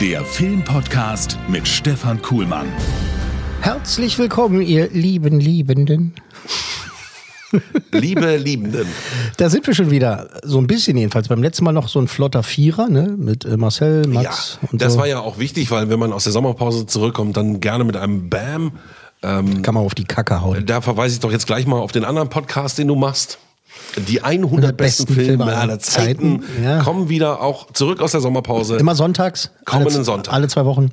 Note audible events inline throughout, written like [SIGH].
der Filmpodcast mit Stefan Kuhlmann. Herzlich willkommen, ihr lieben Liebenden. Liebe Liebenden. Da sind wir schon wieder, so ein bisschen jedenfalls. Beim letzten Mal noch so ein flotter Vierer, ne? Mit äh, Marcel, Max ja, und das so. war ja auch wichtig, weil wenn man aus der Sommerpause zurückkommt, dann gerne mit einem Bam. Kann man auf die Kacke hauen. Da verweise ich doch jetzt gleich mal auf den anderen Podcast, den du machst. Die 100 besten, besten Filme Filme aller Zeiten Zeiten, ja. kommen wieder auch zurück aus der Sommerpause. Immer sonntags. Kommenden alle, Sonntag. Alle zwei Wochen.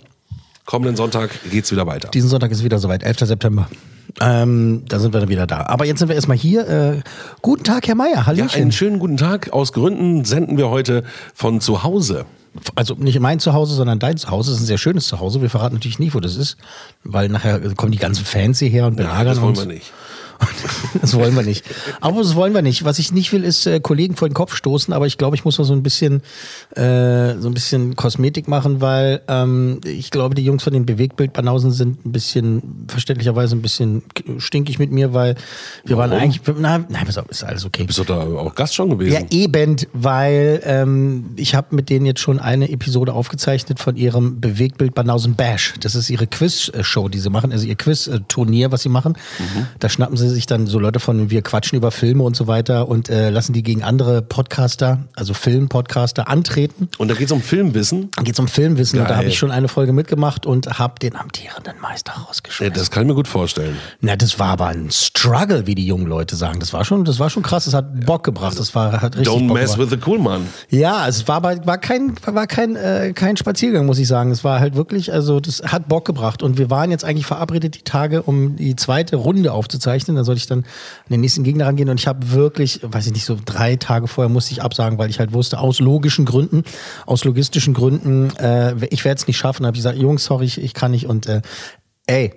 Kommenden Sonntag geht's wieder weiter. Diesen Sonntag ist wieder soweit, 11. September. Ähm, da sind wir dann wieder da. Aber jetzt sind wir erstmal hier. Äh, guten Tag, Herr Meier. Ja, Hallöchen. einen schönen guten Tag. Aus Gründen senden wir heute von zu Hause. also nicht mein Zuhause, sondern dein Zuhause. Das ist ein sehr schönes Zuhause. Wir verraten natürlich nie, wo das ist, weil nachher kommen die ganzen Fans hierher und Ja, belagern das wollen uns. wir nicht. [LAUGHS] Das wollen wir nicht. Aber das wollen wir nicht. Was ich nicht will, ist äh, Kollegen vor den Kopf stoßen. Aber ich glaube, ich muss mal so ein bisschen, äh, so ein bisschen Kosmetik machen, weil ähm, ich glaube, die Jungs von den Bewegtbildbanausen sind ein bisschen, verständlicherweise ein bisschen stinkig mit mir, weil wir waren Warum? eigentlich, nein, nein, ist alles okay. Bist du da auch Gast schon gewesen? Ja, eben, weil ähm, ich habe mit denen jetzt schon eine Episode aufgezeichnet von ihrem Bewegtbild Banausen Bash. Das ist ihre Quiz-Show, die sie machen, also ihr Quiz-Turnier, was sie machen. Mhm. Da schnappen sie sich dann so Leute von, wir quatschen über Filme und so weiter und äh, lassen die gegen andere Podcaster, also Film-Podcaster, antreten. Und da geht's um Filmwissen. Dann geht's um Filmwissen und da Geil. habe ich schon eine Folge mitgemacht und habe den amtierenden Meister Ja, rausgeschmissen. das kann ich mir gut vorstellen. Na, das war aber ein Struggle, wie die jungen Leute sagen. Das war schon, das war schon krass. Das hat Bock gebracht. Das war hat richtig Don't Bock mess gebracht. with the cool man. Ja, es war aber war kein war kein äh, kein Spaziergang, muss ich sagen. Es war halt wirklich, also das hat Bock gebracht und wir waren jetzt eigentlich verabredet die Tage, um die zweite Runde aufzuzeichnen. Da sollte ich dann an den nächsten Gegner rangehen und ich habe wirklich, weiß ich nicht, so drei Tage vorher musste ich absagen, weil ich halt wusste aus logischen Gründen, aus logistischen Gründen, äh, ich werde es nicht schaffen. Habe ich gesagt, Jungs, sorry, ich, ich kann nicht und äh, ey,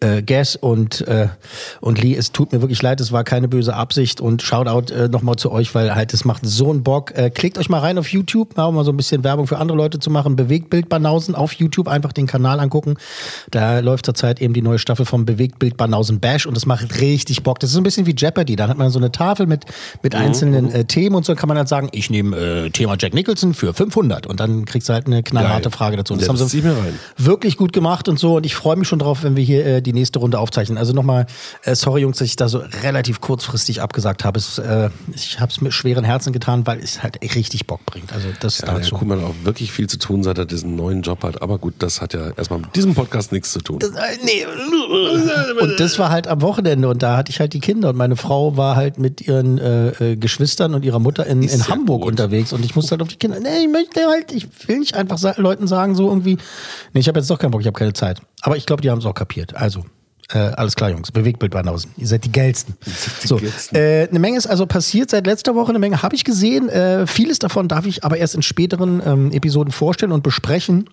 äh, Gas und, äh, und Lee, es tut mir wirklich leid, es war keine böse Absicht und Shoutout äh, nochmal zu euch, weil halt es macht so einen Bock. Äh, klickt euch mal rein auf YouTube, mal, um mal so ein bisschen Werbung für andere Leute zu machen. Bewegtbild Banausen auf YouTube, einfach den Kanal angucken. Da läuft zurzeit eben die neue Staffel vom Bewegtbild Banausen Bash und das macht richtig Bock. Das ist so ein bisschen wie Jeopardy, da hat man so eine Tafel mit, mit einzelnen äh, Themen und so kann man halt sagen, ich nehme äh, Thema Jack Nicholson für 500 und dann kriegst du halt eine knallharte Geil. Frage dazu. Und Ja, haben das sie wirklich gut gemacht und so. Und ich freue mich schon drauf, wenn wir hier äh, die nächste Runde aufzeichnen. Also nochmal, äh, sorry Jungs, dass ich da so relativ kurzfristig abgesagt habe. Es, äh, ich habe es mit schweren Herzen getan, weil es halt richtig Bock bringt. Also das Ja, dazu. Kuhlmann hat auch wirklich viel zu tun, seit er diesen neuen Job hat. Aber gut, das hat ja erstmal mit diesem Podcast nichts zu tun. Äh, nee. Und das war halt am Wochenende und da hatte ich halt die Kinder und meine Frau war halt mit ihren äh, äh, Geschwistern und ihrer Mutter in, in Hamburg gut. unterwegs und ich musste halt auf die Kinder. Nee, ich möchte halt, ich will nicht einfach Leuten sagen so irgendwie, nee, ich habe jetzt doch keinen Bock, ich habe keine Zeit. Aber ich glaube, die haben es auch kapiert. Also äh, alles klar, Jungs. Bewegtbild Banausen. Ihr seid die geilsten. So, geilsten. äh, eine Menge ist also passiert seit letzter Woche. Eine Menge habe ich gesehen. Äh, vieles davon darf ich aber erst in späteren ähm, Episoden vorstellen und besprechen.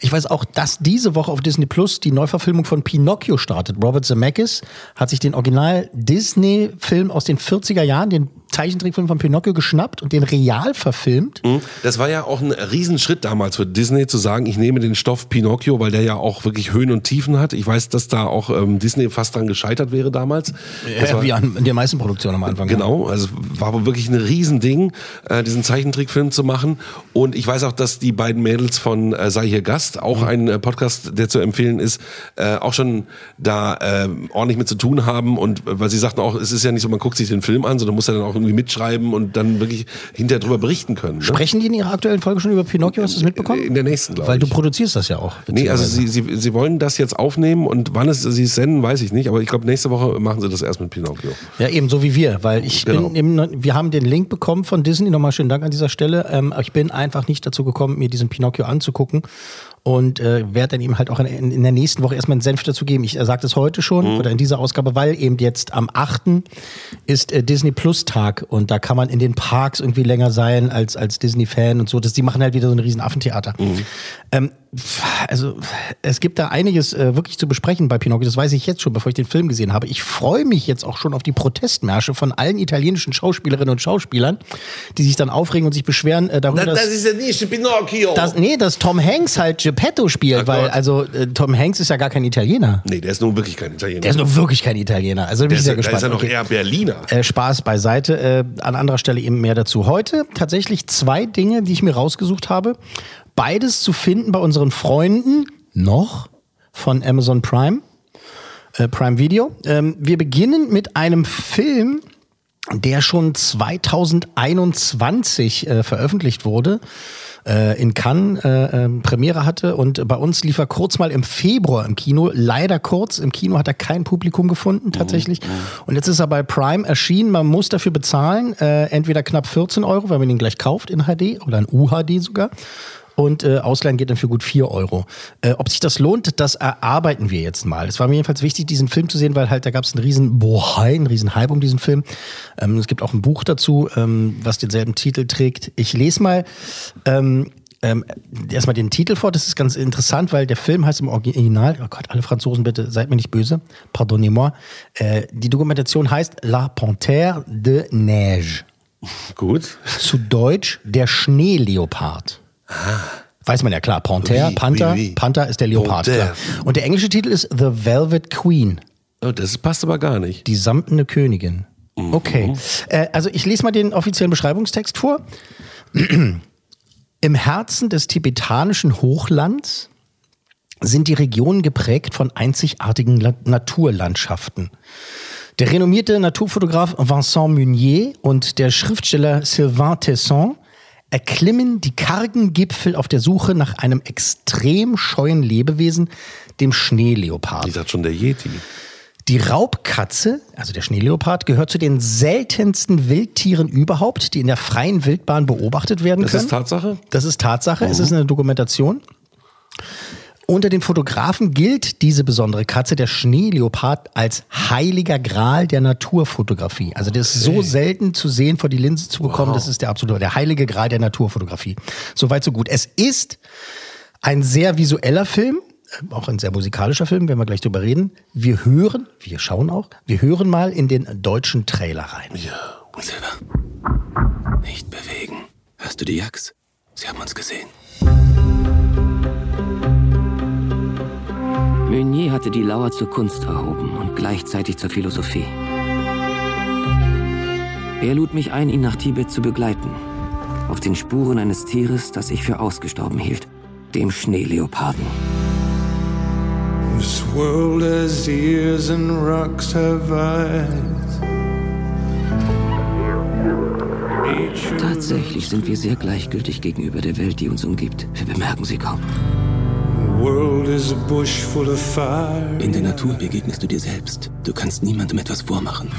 Ich weiß auch, dass diese Woche auf Disney Plus die Neuverfilmung von Pinocchio startet. Robert Zemeckis hat sich den Original Disney-Film aus den 40er Jahren, den Zeichentrickfilm von Pinocchio geschnappt und den real verfilmt. Das war ja auch ein Riesenschritt damals für Disney zu sagen, ich nehme den Stoff Pinocchio, weil der ja auch wirklich Höhen und Tiefen hat. Ich weiß, dass da auch ähm, Disney fast dran gescheitert wäre damals. Ja, war- wie an der meisten Produktion am Anfang. Genau, also war wirklich ein Riesending, äh, diesen Zeichentrickfilm zu machen. Und ich weiß auch, dass die beiden Mädels von äh, Sei hier Gast, auch ein äh, Podcast, der zu empfehlen ist, äh, auch schon da äh, ordentlich mit zu tun haben. Und äh, weil sie sagten auch, es ist ja nicht so, man guckt sich den Film an, sondern muss ja dann auch irgendwie mitschreiben und dann wirklich hinterher drüber berichten können. Ne? Sprechen die in ihrer aktuellen Folge schon über Pinocchio? Hast du es mitbekommen? In der nächsten, glaube Weil du ich. produzierst das ja auch. Nee, also sie, sie, sie wollen das jetzt aufnehmen und wann es sie es senden, weiß ich nicht. Aber ich glaube, nächste Woche machen sie das erst mit Pinocchio. Ja, eben so wie wir, weil ich Genau. bin wir haben den Link bekommen von Disney, nochmal schönen Dank an dieser Stelle. Ähm, ich bin einfach nicht dazu gekommen, mir diesen Pinocchio anzugucken und äh, werde dann ihm halt auch in, in, der nächsten Woche erstmal einen Senf dazu geben. Ich äh, sage das heute schon oder in dieser Ausgabe, weil eben jetzt am 8. ist äh, Disney Plus Tag und da kann man in den Parks irgendwie länger sein als, als Disney-Fan und so. Das, die machen halt wieder so ein riesen Affentheater. Ähm, also es gibt da einiges äh, wirklich zu besprechen bei Pinocchio. Das weiß ich jetzt schon, bevor ich den Film gesehen habe. Ich freue mich jetzt auch schon auf die Protestmärsche von allen italienischen Schauspielerinnen und Schauspielern, die sich dann aufregen und sich beschweren äh, darüber, Das, dass, das ist ja nicht Pinocchio. dass nee, dass Tom Hanks halt Geppetto spielt, Ach weil Gott. also äh, Tom Hanks ist ja gar kein Italiener. nee, der ist nun wirklich kein Italiener. Der ist nur wirklich kein Italiener. Also bin der ich ist, sehr der gespannt. ist ja noch Okay. eher Berliner. Äh, Spaß beiseite. Äh, an anderer Stelle eben mehr dazu. Heute tatsächlich zwei Dinge, die ich mir rausgesucht habe. Beides zu finden bei unseren Freunden noch von Amazon Prime, äh, Prime Video. Ähm, wir beginnen mit einem Film, der schon 2021 äh, veröffentlicht wurde, äh, in Cannes äh, äh, Premiere hatte und bei uns lief er kurz mal im Februar im Kino, leider kurz. Im Kino hat er kein Publikum gefunden tatsächlich. Und jetzt ist er bei Prime erschienen. Man muss dafür bezahlen, äh, entweder knapp 14 Euro, weil man ihn gleich kauft in HD oder in UHD sogar. Und äh, Ausleihen geht dann für gut 4 Euro. Äh, ob sich das lohnt, das erarbeiten wir jetzt mal. Es war mir jedenfalls wichtig, diesen Film zu sehen, weil halt da gab es einen riesen Bohai, einen riesen Hype um diesen Film. Ähm, es gibt auch ein Buch dazu, ähm, was denselben Titel trägt. Ich lese mal ähm, ähm, erstmal den Titel vor. Das ist ganz interessant, weil der Film heißt im Original, oh Gott, alle Franzosen bitte, seid mir nicht böse, pardonnez-moi. Äh, die Dokumentation heißt La Panthère de Neige. Gut. Zu Deutsch der Schneeleopard. Weiß man ja klar, Panther, Oui, Panther, oui, oui. Panther ist der Leopard. Panthère. Klar. Und der englische Titel ist The Velvet Queen, Oh, das passt aber gar nicht. die samtene Königin. Okay, äh, also ich lese mal den offiziellen Beschreibungstext vor. Im Herzen des tibetanischen Hochlands sind die Regionen geprägt von einzigartigen La Naturlandschaften. Der renommierte Naturfotograf Vincent Meunier und der Schriftsteller Sylvain Tesson erklimmen die kargen Gipfel auf der Suche nach einem extrem scheuen Lebewesen, dem Schneeleopard. Ich dachte schon der Yeti. Die Raubkatze, also der Schneeleopard, gehört zu den seltensten Wildtieren überhaupt, die in der freien Wildbahn beobachtet werden Das können. ist Tatsache? Das ist Tatsache. Es ist eine Dokumentation. Unter den Fotografen gilt diese besondere Katze, der Schneeleopard, als heiliger Gral der Naturfotografie. Also der ist so selten zu sehen, vor die Linse zu bekommen. Das ist der absolute, der heilige Gral der Naturfotografie. Soweit so gut. Es ist ein sehr visueller Film, äh, auch ein sehr musikalischer Film, werden wir gleich drüber reden. Wir hören, wir schauen auch, wir hören mal in den deutschen Trailer rein. Silver. Nicht bewegen. Hörst du die Jacks? Sie haben uns gesehen. Meunier hatte die Lauer zur Kunst erhoben und gleichzeitig zur Philosophie. Er lud mich ein, ihn nach Tibet zu begleiten. Auf den Spuren eines Tieres, das ich für ausgestorben hielt. Dem Schneeleoparden. This world has ears and rocks have eyes. Tatsächlich sind wir sehr gleichgültig gegenüber der Welt, die uns umgibt. Wir bemerken sie kaum. In der Natur begegnest du dir selbst. Du kannst niemandem etwas vormachen.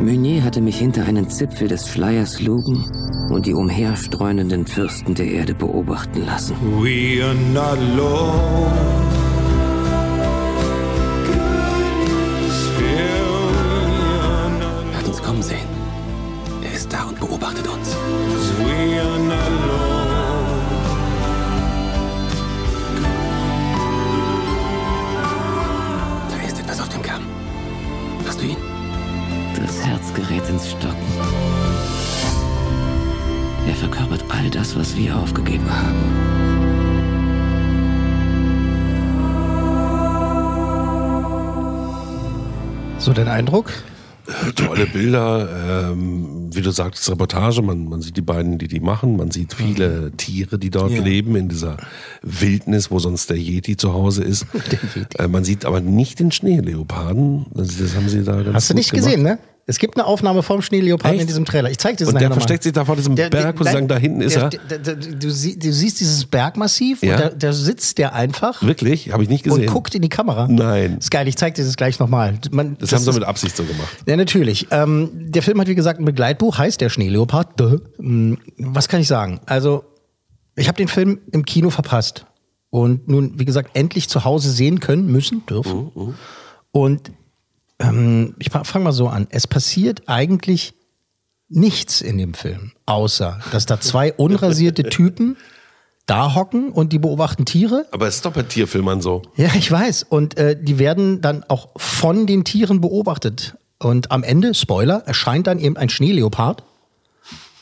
Meunier hatte mich hinter einen Zipfel des Schleiers lugen und die umherstreunenden Fürsten der Erde beobachten lassen. We are not alone. All das, was wir aufgegeben haben. So, dein Eindruck? Tolle Bilder, ähm, wie du sagtest, Reportage. Man, man sieht die beiden, die die machen. Man sieht viele Tiere, die dort leben in dieser Wildnis, wo sonst der Yeti zu Hause ist. [LAUGHS] Äh, man sieht aber nicht den Schneeleoparden. Das, das haben sie da ganz Hast du nicht gemacht. gesehen, ne? Es gibt eine Aufnahme vom Schneeleoparden in diesem Trailer. Ich zeig dir das Und der noch mal. versteckt sich da vor diesem Berg, wo sie sagen, da hinten ist der, er. Der, der, du, sie, du siehst dieses Bergmassiv Ja. und da, da sitzt der einfach Wirklich? Habe ich nicht und gesehen. guckt in die Kamera. Nein. ist geil, ich zeig dir das gleich nochmal. Man, Das, haben sie ist- mit Absicht so gemacht. Ja, natürlich. Ähm, der Film hat, wie gesagt, ein Begleitbuch, heißt Der Schneeleopard. Hm, Was kann ich sagen? Also, ich habe den Film im Kino verpasst. Und nun, wie gesagt, endlich zu Hause sehen können, müssen, dürfen. Und ähm, ich fange mal so an. Es passiert eigentlich nichts in dem Film, außer dass da zwei unrasierte Typen da hocken und die beobachten Tiere. Aber es ist doch bei Tierfilmern so. Ja, ich weiß. Und äh, die werden dann auch von den Tieren beobachtet. Und am Ende, Spoiler, erscheint dann eben ein Schneeleopard.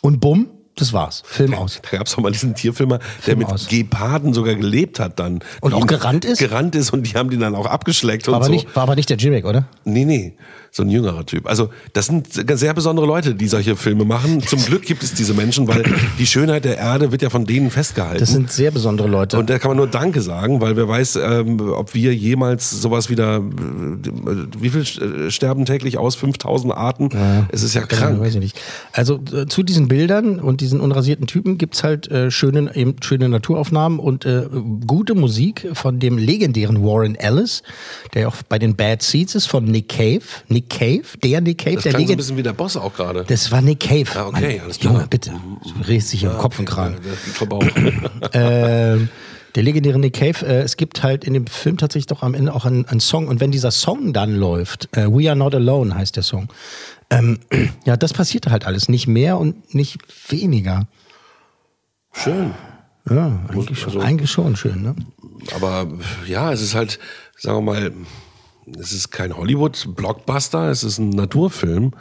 Und bumm, das war's. Film aus. Da gab es auch mal diesen Tierfilmer, der mit aus. Geparden sogar gelebt hat dann. Und auch gerannt ist? Gerannt ist und die haben den dann auch abgeschleckt und War aber, so. nicht, war aber nicht der Jimmick, oder? Nee, nee, so ein jüngerer Typ. Also das sind sehr besondere Leute, die solche Filme machen. Zum Glück gibt es diese Menschen, weil die Schönheit der Erde wird ja von denen festgehalten. Das sind sehr besondere Leute. und da kann man nur Danke sagen, weil wer weiß, ähm, ob wir jemals sowas wieder, äh, wie viel äh, sterben täglich aus? 5000 Arten? Es ist ja Ja, krank. weiß ich nicht. Also äh, zu diesen Bildern und diesen unrasierten Typen gibt's halt äh, schöne, eben schöne Naturaufnahmen und äh, gute Musik von dem legendären Warren Ellis, der ja auch bei den Bad Seeds ist, von Nick Cave. Nick Cave, der Nick Cave, Das der so ein bisschen wie der Boss auch gerade. Das war Nick Cave. Ah, okay, Mann, alles klar. Junge, bitte. Du redest dich im Kopf und Kragen. Ja. [LAUGHS] Ähm, der legendäre Nick Cave, äh, es gibt halt in dem Film tatsächlich doch am Ende auch einen, einen Song. Und wenn dieser Song dann läuft, äh, We Are Not Alone heißt der Song, ähm, [CLEARS THROAT] ja, das passiert halt alles. Nicht mehr und nicht weniger. Schön. Ja, eigentlich schon, also- eigentlich schon schön, ne? Aber ja, es ist halt, sagen wir mal, es ist kein Hollywood-Blockbuster, es ist ein Naturfilm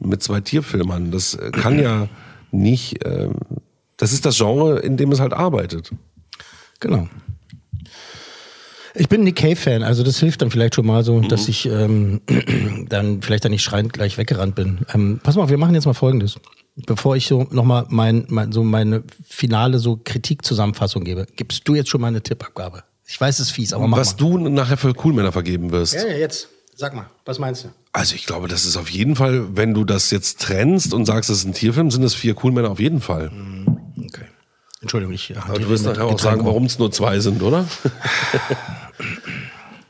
mit zwei Tierfilmern. Das äh, kann ja nicht, ähm, das ist das Genre, in dem es halt arbeitet. Genau. Ich bin Nick Cave-Fan, also das hilft dann vielleicht schon mal so, Mhm. dass ich ähm, [CLEARS THROAT] dann vielleicht dann nicht schreiend gleich weggerannt bin. Ähm, pass mal, wir machen jetzt mal Folgendes. Bevor ich so nochmal mein, mein, so meine finale so Kritikzusammenfassung gebe, gibst du jetzt schon mal eine Tippabgabe. Ich weiß, es ist fies, aber mach Was mal. du nachher für Coolmänner vergeben wirst. Ja, ja, jetzt. Sag mal, was meinst du? Also ich glaube, das ist auf jeden Fall, wenn du das jetzt trennst und sagst, es ist ein Tierfilm, sind es vier Coolmänner auf jeden Fall. Okay. Entschuldigung, ich Aber du wirst nachher auch sagen, warum es nur zwei sind, oder? [LAUGHS]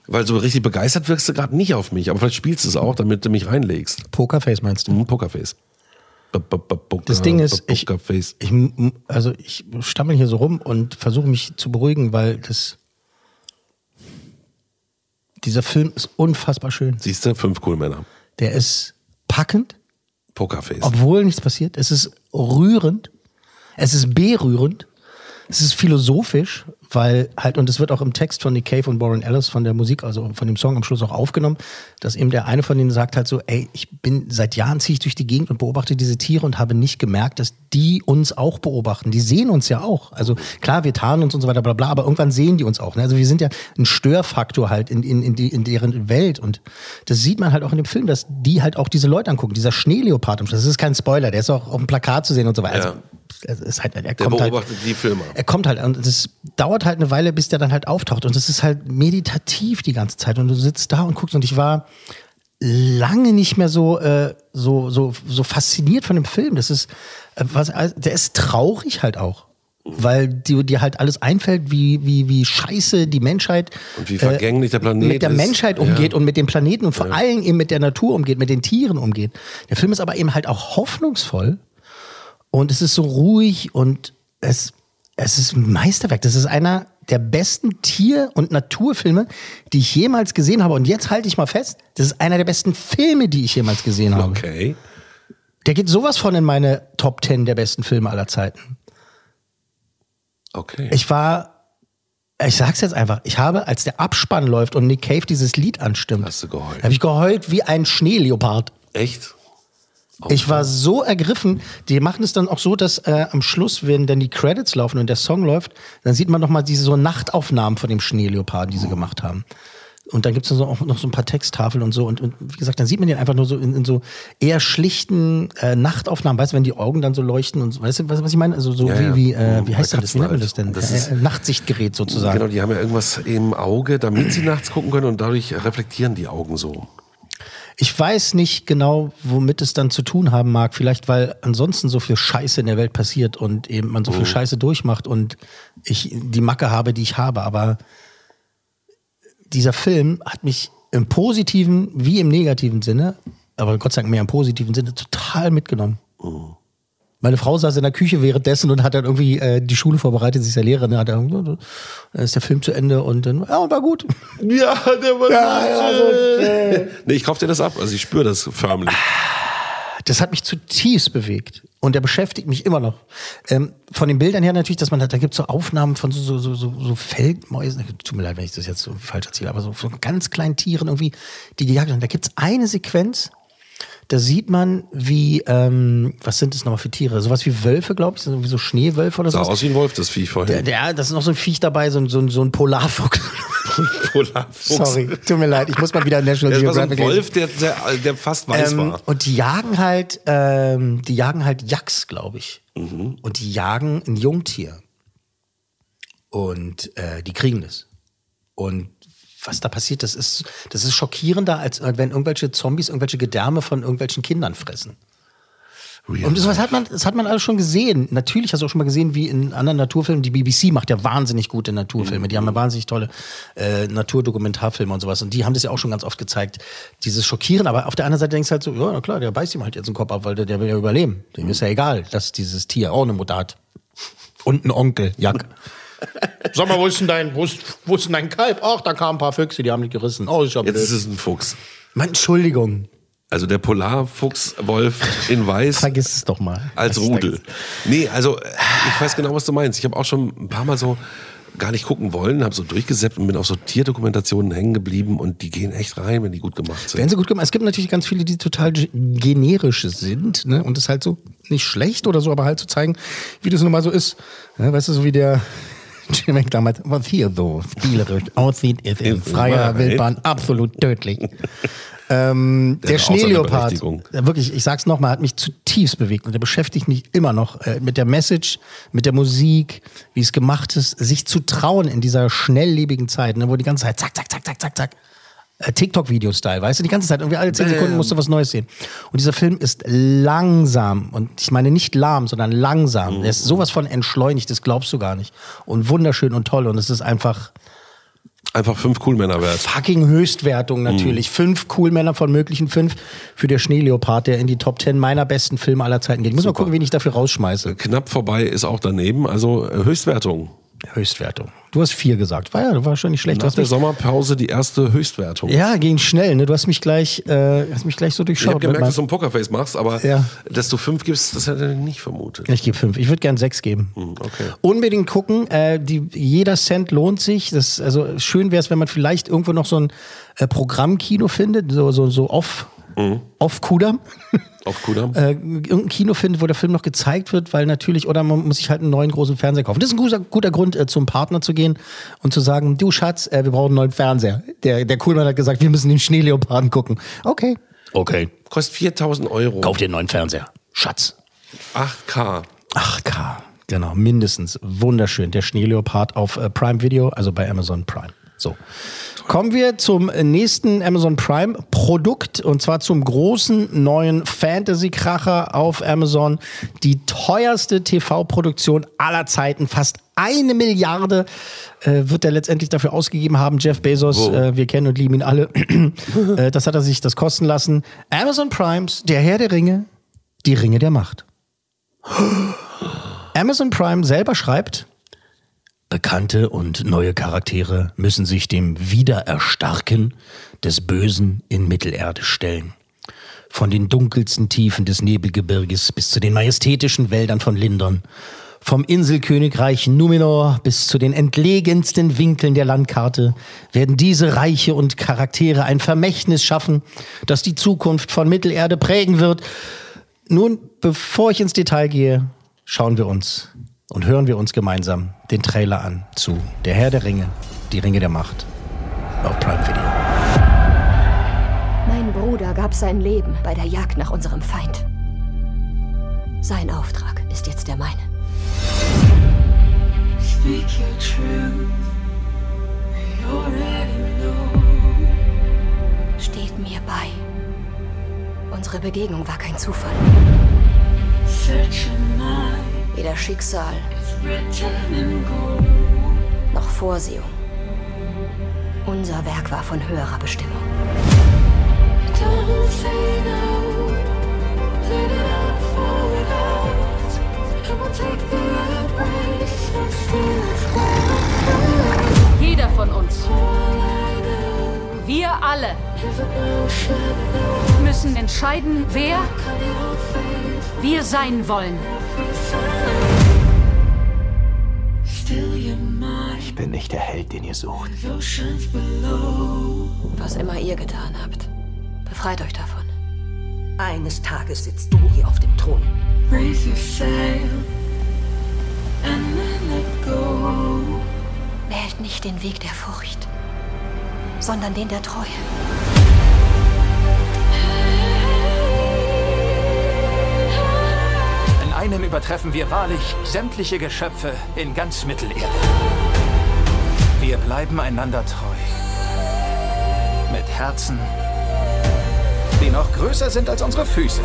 Weil so richtig begeistert wirkst du gerade nicht auf mich, aber vielleicht spielst du es auch, damit du mich reinlegst. Pokerface meinst du? Hm, Pokerface. B -b -b Das Ding ist, ich, ich, also ich stammel hier so rum und versuche mich zu beruhigen, weil das, dieser Film ist unfassbar schön. Siehst du, fünf Coolmänner. Der ist packend, Pokerface. obwohl nichts passiert. Es ist rührend. Es ist berührend. Es ist philosophisch, weil halt, und es wird auch im Text von Nick Cave und Warren Ellis von der Musik, also von dem Song am Schluss auch aufgenommen, dass eben der eine von denen sagt halt so, ey, ich bin, seit Jahren ziehe ich durch die Gegend und beobachte diese Tiere und habe nicht gemerkt, dass die uns auch beobachten. Die sehen uns ja auch. Also klar, wir tarnen uns und so weiter, bla bla, aber irgendwann sehen die uns auch. Ne? Also wir sind ja ein Störfaktor halt in, in, in, die, in deren Welt. Und das sieht man halt auch in dem Film, dass die halt auch diese Leute angucken. Dieser Schneeleopard, das ist kein Spoiler, der ist auch auf dem Plakat zu sehen und so weiter. Also, Ja. es ist halt, er Der kommt halt, beobachtet die Filme. er kommt halt und es dauert halt eine Weile, bis der dann halt auftaucht und es ist halt meditativ die ganze Zeit und du sitzt da und guckst und ich war lange nicht mehr so äh, so so so fasziniert von dem Film. Das ist äh, was der ist traurig halt auch. Weil dir, dir halt alles einfällt, wie, wie, wie scheiße die Menschheit Und wie vergänglich der Planet mit der ist. Menschheit umgeht und mit dem Planeten und vor allem eben mit der Natur umgeht, mit den Tieren umgeht. Der Film ist aber eben halt auch hoffnungsvoll und es ist so ruhig und es, es ist ein Meisterwerk. Das ist einer der besten Tier- und Naturfilme, die ich jemals gesehen habe. Und jetzt halte ich mal fest, das ist einer der besten Filme, die ich jemals gesehen habe. Okay. Der geht sowas von in meine Top 10 der besten Filme aller Zeiten. Okay. Ich war, ich sag's jetzt einfach, ich habe, als der Abspann läuft und Nick Cave dieses Lied anstimmt, Hast du geheult? habe ich geheult wie ein Schneeleopard. Echt? Ich war so ergriffen. Die machen es dann auch so, dass äh, am Schluss, wenn dann die Credits laufen und der Song läuft, dann sieht man noch mal diese so Nachtaufnahmen von dem Schneeleoparden, die sie gemacht haben. Und dann gibt's dann so auch noch so ein paar Texttafeln und so. Und, und wie gesagt, dann sieht man den einfach nur so in, in so eher schlichten äh, Nachtaufnahmen. Weißt du, wenn die Augen dann so leuchten und so, weißt du, was, was ich meine? Also so Ja, wie, ja. wie, äh, Mhm, wie heißt das? Wie nennt man das denn? Das ist- äh, Nachtsichtgerät sozusagen. Genau, die haben ja irgendwas im Auge, damit sie nachts gucken können und dadurch reflektieren die Augen so. Ich weiß nicht genau, womit es dann zu tun haben mag. Vielleicht, weil ansonsten so viel Scheiße in der Welt passiert und eben man so viel Scheiße durchmacht und ich die Macke habe, die ich habe. Aber dieser Film hat mich im positiven wie im negativen Sinne, aber Gott sei Dank mehr im positiven Sinne, total mitgenommen. Meine Frau saß in der Küche währenddessen und hat dann irgendwie äh, die Schule vorbereitet, sie ist ja Lehrerin, hat dann, dann ist der Film zu Ende und dann, ja, und war gut. [LAUGHS] Ja, der war Ja, ja, so, Nee, ich kauf dir das ab. Also ich spüre das förmlich. Das hat mich zutiefst bewegt. Und der beschäftigt mich immer noch. Ähm, von den Bildern her natürlich, dass man hat, da gibt es so Aufnahmen von so, so, so, so, so Feldmäusen. Tut mir leid, wenn ich das jetzt so falsch erzähle, aber so von ganz kleinen Tieren irgendwie, die gejagt werden. Da gibt es eine Sequenz, da sieht man, wie, ähm, was sind das nochmal für Tiere? Sowas wie Wölfe, glaube ich, so wie so Schneewölfe oder Sah so. aus wie ein Wolf, das Vieh Der, vorhin. der, das ist noch so ein Viech dabei, so ein, so ein, so ein Polarfuchs. [LAUGHS] Polarfuchs. Sorry, tut mir leid, ich muss mal wieder National Das war so ein Geographic. Wolf, der, der, der fast weiß Ähm, war. und die jagen halt, ähm, die jagen halt Yaks, glaube ich. Mhm. Und die jagen ein Jungtier. Und äh, die kriegen das. Und was da passiert, das ist, das ist schockierender, als wenn irgendwelche Zombies irgendwelche Gedärme von irgendwelchen Kindern fressen. Und das hat man, das hat man alles schon gesehen. Natürlich hast du auch schon mal gesehen, wie in anderen Naturfilmen. Die BBC macht ja wahnsinnig gute Naturfilme. Die haben ja wahnsinnig tolle äh, Naturdokumentarfilme und sowas. Und die haben das ja auch schon ganz oft gezeigt. Dieses Schockieren. Aber auf der anderen Seite denkst du halt so, ja, na klar, der beißt ihm halt jetzt den Kopf ab, weil der, der will ja überleben. Dem ist ja egal, dass dieses Tier auch eine Mutter hat. Und einen Onkel, Jack. [LAUGHS] Sag mal, wo ist denn dein, wo ist, wo ist denn dein Kalb? Ach, da kamen ein paar Füchse, die haben dich gerissen. Oh, ist ja Jetzt blöd. ist es ein Fuchs. Mann, Entschuldigung. Also der Polarfuchswolf in Weiß Vergiss es doch mal. als Rudel. Nee, also ich weiß genau, was du meinst. Ich habe auch schon ein paar Mal so gar nicht gucken wollen, habe so durchgesäppt und bin auf so Tierdokumentationen hängen geblieben und die gehen echt rein, wenn die gut gemacht sind. Werden sie gut gemacht. Es gibt natürlich ganz viele, die total ge- generisch sind, ne? Und das ist halt so nicht schlecht oder so, aber halt zu zeigen, wie das nun mal so ist. Ja, weißt du, so wie der Jim damals, was hier so spielerisch aussieht, ist in freier. Wildbahn absolut tödlich. ähm, der Schneeleopard, äh, wirklich, ich sag's nochmal, hat mich zutiefst bewegt und der beschäftigt mich immer noch äh, mit der Message, mit der Musik, wie es gemacht ist, sich zu trauen in dieser schnelllebigen Zeit, ne, wo die ganze Zeit zack, zack, zack, zack, zack, zack, äh, TikTok-Video-Style, weißt du, die ganze Zeit, irgendwie alle zehn Sekunden musst du was Neues sehen. Und dieser Film ist langsam, und ich meine nicht lahm, sondern langsam. Er ist sowas von entschleunigt, das glaubst du gar nicht. Und wunderschön und toll. Und es ist einfach Einfach fünf Coolmänner wert. fucking Höchstwertung natürlich. Fünf Coolmänner von möglichen fünf für der Schneeleopard, der in die Top Ten meiner besten Filme aller Zeiten geht. Ich muss mal gucken, wen ich dafür rausschmeiße. Knapp vorbei ist auch daneben, also äh, Höchstwertung. Höchstwertung. Du hast vier gesagt. War ja, war schon nicht schlecht. Du Nach der mich, Sommerpause die erste Höchstwertung. ja, ging schnell. Ne? Du hast mich gleich, äh, hast mich gleich so Ich durchschaut. habe gemerkt, dass du ein Pokerface machst, aber Ja. dass du fünf gibst, das hätte ich nicht vermutet. ich gebe fünf. Ich würde gern sechs geben. okay. Unbedingt gucken. Äh, die, jeder Cent lohnt sich. Das, also schön wäre es, wenn man vielleicht irgendwo noch so ein äh, Programmkino findet, so, so, so off, off Kudam. Auf Kudam. äh, irgendein Kino findet, wo der Film noch gezeigt wird, weil natürlich, oder man muss sich halt einen neuen großen Fernseher kaufen. Das ist ein guter, guter Grund, äh, zum Partner zu gehen und zu sagen, du Schatz, äh, wir brauchen einen neuen Fernseher. Der, der Coolmann hat gesagt, wir müssen den Schneeleoparden gucken. Okay. Okay. Kostet 4000 Euro. Kauf dir einen neuen Fernseher. Schatz. 8K. 8K. Genau, mindestens. Wunderschön. Der Schneeleopard auf äh, Prime Video, also bei Amazon Prime. So. Kommen wir zum nächsten Amazon Prime Produkt und zwar zum großen neuen Fantasy-Kracher auf Amazon. Die teuerste TV-Produktion aller Zeiten. Fast eine Milliarde äh, wird er letztendlich dafür ausgegeben haben. Jeff Bezos, äh, wir kennen und lieben ihn alle. [CLEARS THROAT] äh, das hat er sich das kosten lassen. Amazon Primes, der Herr der Ringe, die Ringe der Macht. [GASPS] Amazon Prime selber schreibt, bekannte und neue Charaktere müssen sich dem Wiedererstarken des Bösen in Mittelerde stellen. Von den dunkelsten Tiefen des Nebelgebirges bis zu den majestätischen Wäldern von Lindern. Vom Inselkönigreich Numenor bis zu den entlegensten Winkeln der Landkarte werden diese Reiche und Charaktere ein Vermächtnis schaffen, das die Zukunft von Mittelerde prägen wird. Nun, bevor ich ins Detail gehe, schauen wir uns und hören wir uns gemeinsam den Trailer an zu Der Herr der Ringe, die Ringe der Macht auf Prime Video. Mein Bruder gab sein Leben bei der Jagd nach unserem Feind. Sein Auftrag ist jetzt der meine. Speak your truth. You already know. Steht mir bei. Unsere Begegnung war kein Zufall. Search your mind. Weder Schicksal noch Vorsehung. Unser Werk war von höherer Bestimmung. Jeder von uns. Wir alle müssen entscheiden, wer wir sein wollen. Ich bin nicht der Held, den ihr sucht. Was immer ihr getan habt, befreit euch davon. Eines Tages sitzt du hier auf dem Thron. Wählt nicht den Weg der Furcht, sondern den der Treue. In einem übertreffen wir wahrlich sämtliche Geschöpfe in ganz Mittelerde. Wir bleiben einander treu. Mit Herzen, die noch größer sind als unsere Füße.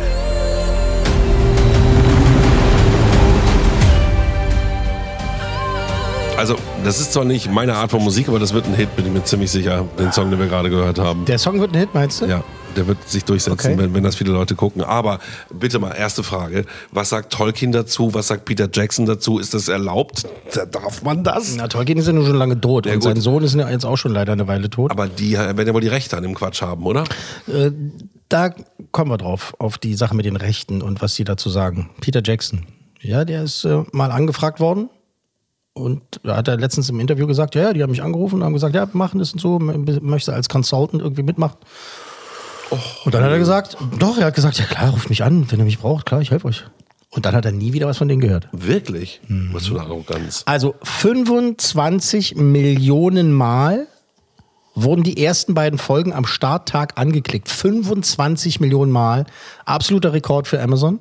Das ist zwar nicht meine Art von Musik, aber das wird ein Hit, bin ich mir ziemlich sicher, den Song, den wir gerade gehört haben. Der Song wird ein Hit, meinst du? Ja, der wird sich durchsetzen, Okay. wenn, wenn das viele Leute gucken. Aber bitte mal, erste Frage. Was sagt Tolkien dazu? Was sagt Peter Jackson dazu? Ist das erlaubt? Da- Darf man das? Na, Tolkien ist ja nun schon lange tot Ja, und gut. sein Sohn ist ja jetzt auch schon leider eine Weile tot. Aber die werden ja wohl die Rechte an dem Quatsch haben, oder? Äh, da kommen wir drauf, auf die Sache mit den Rechten und was die dazu sagen. Peter Jackson, ja, der ist äh, mal angefragt worden und da hat er letztens im Interview gesagt, ja, ja, die haben mich angerufen und haben gesagt, ja, machen das und so, möchte als Consultant irgendwie mitmachen. und dann hat er gesagt, doch, er hat gesagt, ja klar, ruft mich an, wenn ihr mich braucht, klar, ich helfe euch. Und dann hat er nie wieder was von denen gehört. Wirklich? Was für eine Arroganz. Also 25 Millionen Mal wurden die ersten beiden Folgen am Starttag angeklickt. 25 Millionen Mal. Absoluter Rekord für Amazon.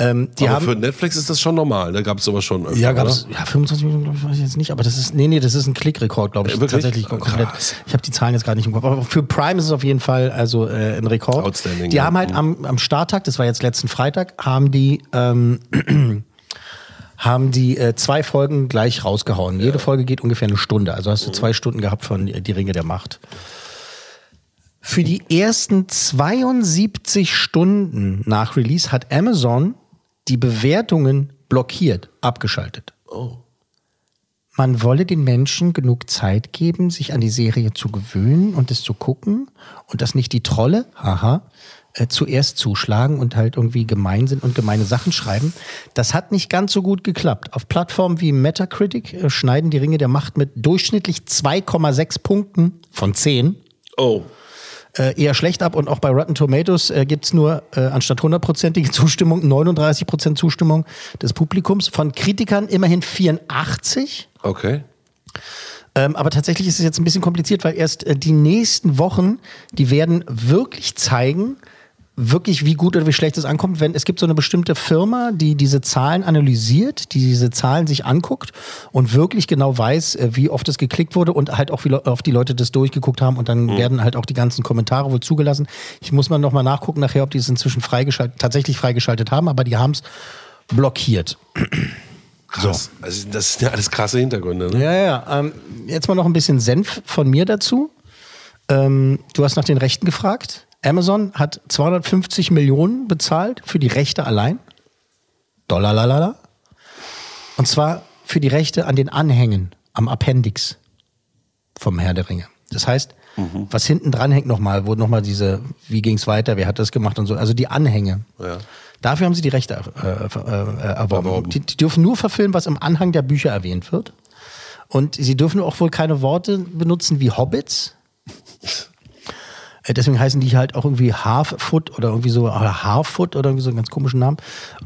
Ähm, die aber haben, für Netflix ist das schon normal. Da gab es sowas schon öfter, ja, gab's, oder? ja, 25 Millionen, glaube ich, weiß ich jetzt nicht, aber das ist, nee, nee, das ist ein Klickrekord, glaube ich, wirklich? tatsächlich Ah, komplett. Ich habe die Zahlen jetzt gar nicht im Kopf, aber für Prime ist es auf jeden Fall also äh, ein Rekord. Outstanding, Die ja. haben halt am, am Starttag, das war jetzt letzten Freitag, haben die ähm, [CLEARS THROAT] haben die äh, zwei Folgen gleich rausgehauen. Jede Folge geht ungefähr eine Stunde. Also hast du zwei Stunden gehabt von äh, Die Ringe der Macht. Für die ersten 72 Stunden nach Release hat Amazon die Bewertungen blockiert, abgeschaltet. Man wolle den Menschen genug Zeit geben, sich an die Serie zu gewöhnen und es zu gucken und dass nicht die Trolle, haha, äh, zuerst zuschlagen und halt irgendwie gemein sind und gemeine Sachen schreiben. Das hat nicht ganz so gut geklappt. Auf Plattformen wie Metacritic äh, schneiden die Ringe der Macht mit durchschnittlich 2,6 Punkten von 10 Oh. Äh, eher schlecht ab und auch bei Rotten Tomatoes äh, gibt's nur äh, anstatt hundertprozentige [LAUGHS] Zustimmung 39% Zustimmung des Publikums. Von Kritikern immerhin 84. Okay. Ähm, aber tatsächlich ist es jetzt ein bisschen kompliziert, weil erst äh, die nächsten Wochen, die werden wirklich zeigen, wirklich wie gut oder wie schlecht es ankommt, wenn es gibt so eine bestimmte Firma, die diese Zahlen analysiert, die diese Zahlen sich anguckt und wirklich genau weiß, äh, wie oft es geklickt wurde und halt auch wie oft die Leute das durchgeguckt haben und dann werden halt auch die ganzen Kommentare wohl zugelassen. Ich muss mal noch mal nachgucken nachher, ob die es inzwischen freigeschaltet, tatsächlich freigeschaltet haben, aber die haben es blockiert. Krass. Also das sind ja alles krasse Hintergründe. Ne? Ja, ja. Ähm, jetzt mal noch ein bisschen Senf von mir dazu. Ähm, du hast nach den Rechten gefragt. Amazon hat 250 Millionen bezahlt für die Rechte allein. Dollar, lalala. Und zwar für die Rechte an den Anhängen, am Appendix vom Herr der Ringe. Das heißt, was hinten dran hängt nochmal, wo nochmal diese, wie ging's weiter, wer hat das gemacht und so, also die Anhänge. Ja. Dafür haben sie die Rechte äh, äh, erworben. Die, die dürfen nur verfilmen, was im Anhang der Bücher erwähnt wird. Und sie dürfen auch wohl keine Worte benutzen wie Hobbits. [LAUGHS] Äh, Deswegen heißen die halt auch irgendwie Halffoot oder irgendwie so Harfoot oder irgendwie so einen ganz komischen Namen.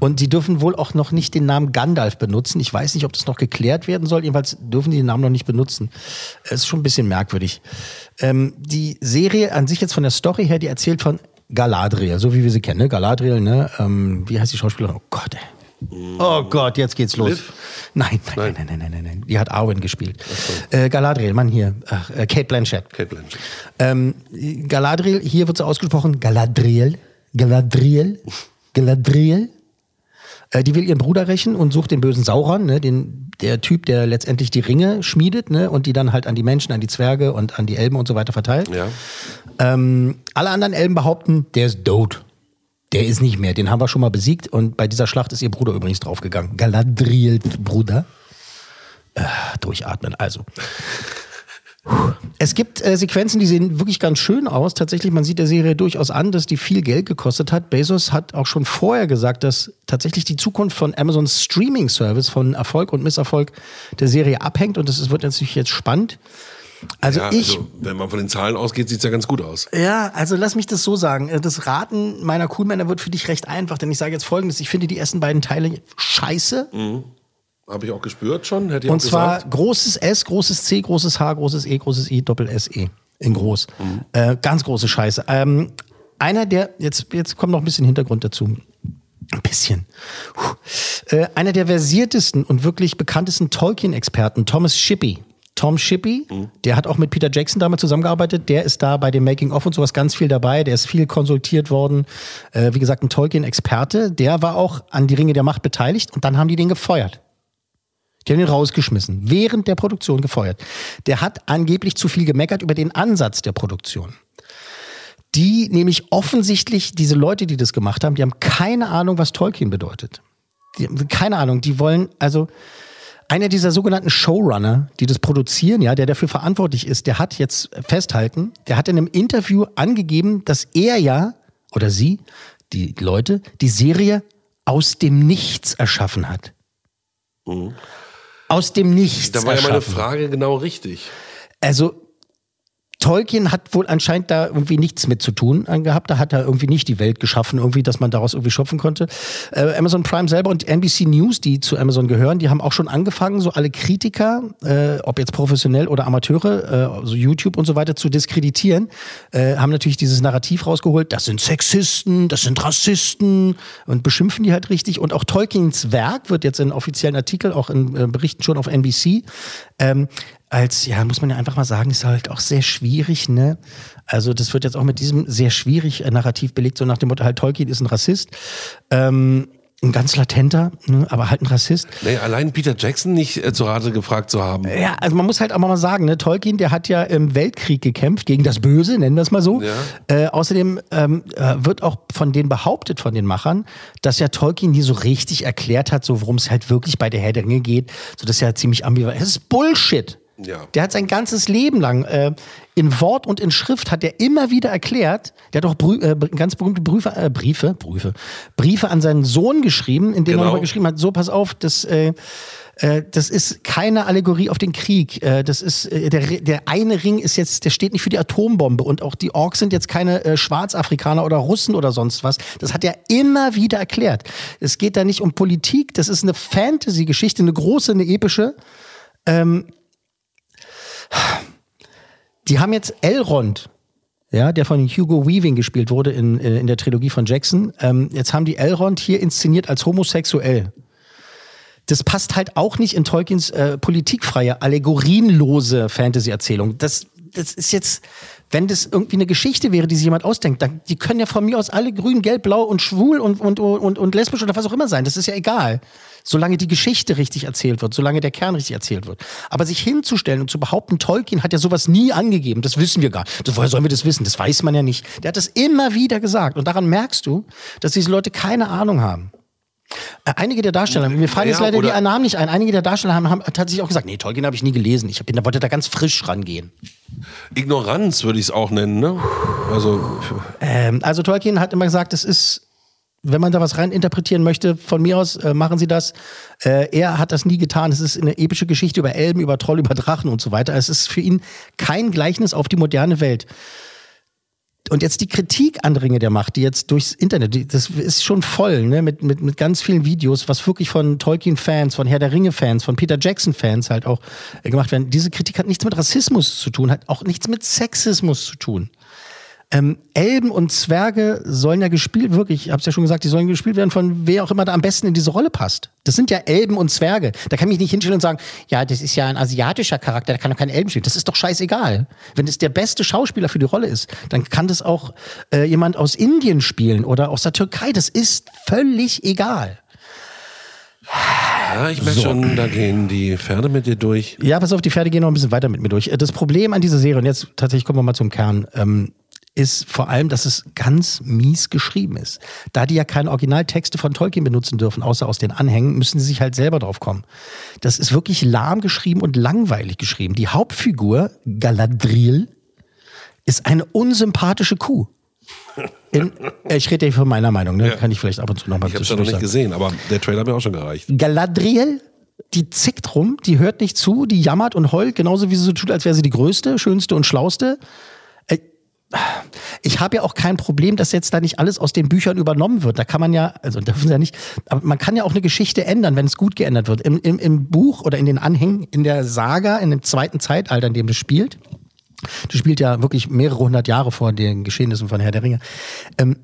Und sie dürfen wohl auch noch nicht den Namen Gandalf benutzen. Ich weiß nicht, ob das noch geklärt werden soll. Jedenfalls dürfen die den Namen noch nicht benutzen. Es ist schon ein bisschen merkwürdig. Ähm, die Serie an sich jetzt von der Story her, die erzählt von Galadriel, so wie wir sie kennen. Ne? Galadriel, ne? Ähm, wie heißt die Schauspielerin? Oh Gott, ey. Oh Gott, jetzt geht's los. Nein, nein, nein, nein, nein, nein, nein. Die hat Arwen gespielt. Äh, Galadriel, Mann hier. Ach, äh, Kate Blanchett. Kate Blanchett. Ähm, Galadriel, hier wird so ausgesprochen Galadriel. Galadriel. Galadriel. Äh, die will ihren Bruder rächen und sucht den bösen Sauron, ne, den, der Typ, der letztendlich die Ringe schmiedet ne, und die dann halt an die Menschen, an die Zwerge und an die Elben und so weiter verteilt. Ja. Ähm, alle anderen Elben behaupten, der ist tot. Der ist nicht mehr. Den haben wir schon mal besiegt und bei dieser Schlacht ist ihr Bruder übrigens draufgegangen. Galadriels Bruder. Äh, durchatmen. Also. Es gibt äh, Sequenzen, die sehen wirklich ganz schön aus. Tatsächlich, man sieht der Serie durchaus an, dass die viel Geld gekostet hat. Bezos hat auch schon vorher gesagt, dass tatsächlich die Zukunft von Amazons Streaming-Service von Erfolg und Misserfolg der Serie abhängt. Und das wird natürlich jetzt spannend. Also ja, ich also, wenn man von den Zahlen ausgeht, sieht's ja ganz gut aus. Ja, also lass mich das so sagen. Äh, Das Raten meiner Coolmänner wird für dich recht einfach, denn ich sage jetzt folgendes. Ich finde die ersten beiden Teile scheiße. Mhm. Habe ich auch gespürt schon, hätte ich Und zwar gesagt. großes S, großes C, großes H, großes E, großes I, Doppel S, E. In groß. Mhm. Äh, ganz große Scheiße. Ähm, einer der, jetzt, jetzt kommt noch ein bisschen Hintergrund dazu. Ein bisschen. Puh. Äh, einer der versiertesten und wirklich bekanntesten Tolkien-Experten, Thomas Shippey. Tom Shippey, Mhm. der hat auch mit Peter Jackson damals zusammengearbeitet. Der ist da bei dem Making-of und sowas ganz viel dabei. Der ist viel konsultiert worden. Äh, wie gesagt, ein Tolkien-Experte. Der war auch an die Ringe der Macht beteiligt und dann haben die den gefeuert. Die haben ihn rausgeschmissen, während der Produktion gefeuert. Der hat angeblich zu viel gemeckert über den Ansatz der Produktion. Die nämlich offensichtlich, diese Leute, die das gemacht haben, die haben keine Ahnung, was Tolkien bedeutet. Die keine Ahnung. Die wollen, also, einer dieser sogenannten Showrunner, die das produzieren, ja, der dafür verantwortlich ist, der hat jetzt festhalten, der hat in einem Interview angegeben, dass er ja oder sie, die Leute, die Serie aus dem Nichts erschaffen hat. Aus dem Nichts. Da war ja meine. Frage genau richtig. Also Tolkien hat wohl anscheinend da irgendwie nichts mit zu tun gehabt. Da hat er irgendwie nicht die Welt geschaffen, irgendwie, dass man daraus irgendwie schöpfen konnte. Äh, Amazon Prime selber und NBC News, die zu Amazon gehören, die haben auch schon angefangen, so alle Kritiker, äh, ob jetzt professionell oder Amateure, äh, so YouTube und so weiter, zu diskreditieren. Äh, haben natürlich dieses Narrativ rausgeholt, das sind Sexisten, das sind Rassisten und beschimpfen die halt richtig. Und auch Tolkiens Werk wird jetzt in offiziellen Artikeln, auch in äh, Berichten schon auf NBC, ähm, als, ja, muss man ja einfach mal sagen, ist halt auch sehr schwierig, ne? Also, das wird jetzt auch mit diesem sehr schwierig äh, Narrativ belegt, so nach dem Motto, halt, Tolkien ist ein Rassist. Ähm, ein ganz latenter, ne? aber halt ein Rassist. Nee, allein Peter Jackson nicht äh, zu Rate gefragt zu haben. Ja, also man muss halt auch mal sagen, ne, Tolkien, der hat ja im Weltkrieg gekämpft gegen das Böse, nennen wir es mal so. Ja. Äh, außerdem ähm, äh, wird auch von denen behauptet, von den Machern, dass ja Tolkien nie so richtig erklärt hat, so worum es halt wirklich bei der Herr der Ringe geht. So das ist ja ziemlich ambivalent. Es ist Bullshit. Ja. Der hat sein ganzes Leben lang äh, in Wort und in Schrift hat er immer wieder erklärt. Der hat auch Brü äh, ganz berühmte Briefe, äh, Briefe, Briefe, Briefe an seinen Sohn geschrieben, in denen Genau. er geschrieben hat: So, pass auf, das äh, äh, das ist keine Allegorie auf den Krieg. Äh, Das ist äh, der, der eine Ring ist jetzt, der steht nicht für die Atombombe und auch die Orks sind jetzt keine äh, Schwarzafrikaner oder Russen oder sonst was. Das hat er immer wieder erklärt. Es geht da nicht um Politik. Das ist eine Fantasy-Geschichte, eine große, eine epische. Ähm, die haben jetzt Elrond, ja, der von Hugo Weaving gespielt wurde in, äh, in der Trilogie von Jackson. Ähm, jetzt haben die Elrond hier inszeniert als homosexuell. Das passt halt auch nicht in Tolkiens äh, politikfreie, allegorienlose Fantasy-Erzählung. Das, das ist jetzt, wenn das irgendwie eine Geschichte wäre, die sich jemand ausdenkt, dann, die können ja von mir aus alle grün, gelb, blau und schwul und, und, und, und lesbisch oder was auch immer sein. Das ist ja egal. Solange die Geschichte richtig erzählt wird, solange der Kern richtig erzählt wird. Aber sich hinzustellen und zu behaupten, Tolkien hat ja sowas nie angegeben, das wissen wir gar nicht. Woher sollen wir das wissen? Das weiß man ja nicht. Der hat das immer wieder gesagt. Und daran merkst du, dass diese Leute keine Ahnung haben. Äh, Einige der Darsteller, mir fallen jetzt Ja, leider die Namen nicht ein, einige der Darsteller haben, haben tatsächlich auch gesagt, nee, Tolkien habe ich nie gelesen. Ich bin, da wollte da ganz frisch rangehen. Ignoranz würde ich es auch nennen, ne? Also, Ähm, also Tolkien hat immer gesagt, es ist, wenn man da was rein interpretieren möchte, von mir aus äh, machen Sie das. Äh, er hat das nie getan. Es ist eine epische Geschichte über Elben, über Troll, über Drachen und so weiter. Es ist für ihn kein Gleichnis auf die moderne Welt. Und jetzt die Kritik an Ringe der Macht, die jetzt durchs Internet, die, das ist schon voll, ne, mit, mit, mit ganz vielen Videos, was wirklich von Tolkien-Fans, von Herr der Ringe-Fans, von Peter Jackson-Fans halt auch äh, gemacht werden. Diese Kritik hat nichts mit Rassismus zu tun, hat auch nichts mit Sexismus zu tun. Ähm, Elben und Zwerge sollen ja gespielt, wirklich, ich hab's ja schon gesagt, die sollen gespielt werden von wer auch immer da am besten in diese Rolle passt. Das sind ja Elben und Zwerge. Da kann ich mich nicht hinstellen und sagen, ja, das ist ja ein asiatischer Charakter, der kann doch keinen Elben spielen. Das ist doch scheißegal. Wenn es der beste Schauspieler für die Rolle ist, dann kann das auch äh, jemand aus Indien spielen oder aus der Türkei. Das ist völlig egal. ja, ich merke schon, da gehen die Pferde mit dir durch. Ja, pass auf, die Pferde gehen noch ein bisschen weiter mit mir durch. Äh, Das Problem an dieser Serie, und jetzt tatsächlich kommen wir mal zum Kern, ähm, ist vor allem, dass es ganz mies geschrieben ist. Da die ja keine Originaltexte von Tolkien benutzen dürfen, außer aus den Anhängen, müssen sie sich halt selber drauf kommen. Das ist wirklich lahm geschrieben und langweilig geschrieben. Die Hauptfigur, Galadriel, ist eine unsympathische Kuh. In, äh, ich rede ja von meiner Meinung, ne? kann ich vielleicht ab und zu nochmal Ich habe es ja noch nicht gesehen, aber der Trailer hat mir auch schon gereicht. Galadriel, die zickt rum, die hört nicht zu, die jammert und heult, genauso wie sie so tut, als wäre sie die größte, schönste und schlauste. Ich habe ja auch kein Problem, dass jetzt da nicht alles aus den Büchern übernommen wird. Da kann man ja, also dürfen sie ja nicht, aber man kann ja auch eine Geschichte ändern, wenn es gut geändert wird. Im, im, Im Buch oder in den Anhängen, in der Saga, in dem zweiten Zeitalter, in dem das spielt, das spielt ja wirklich mehrere hundert Jahre vor den Geschehnissen von Herr der Ringe. Ähm,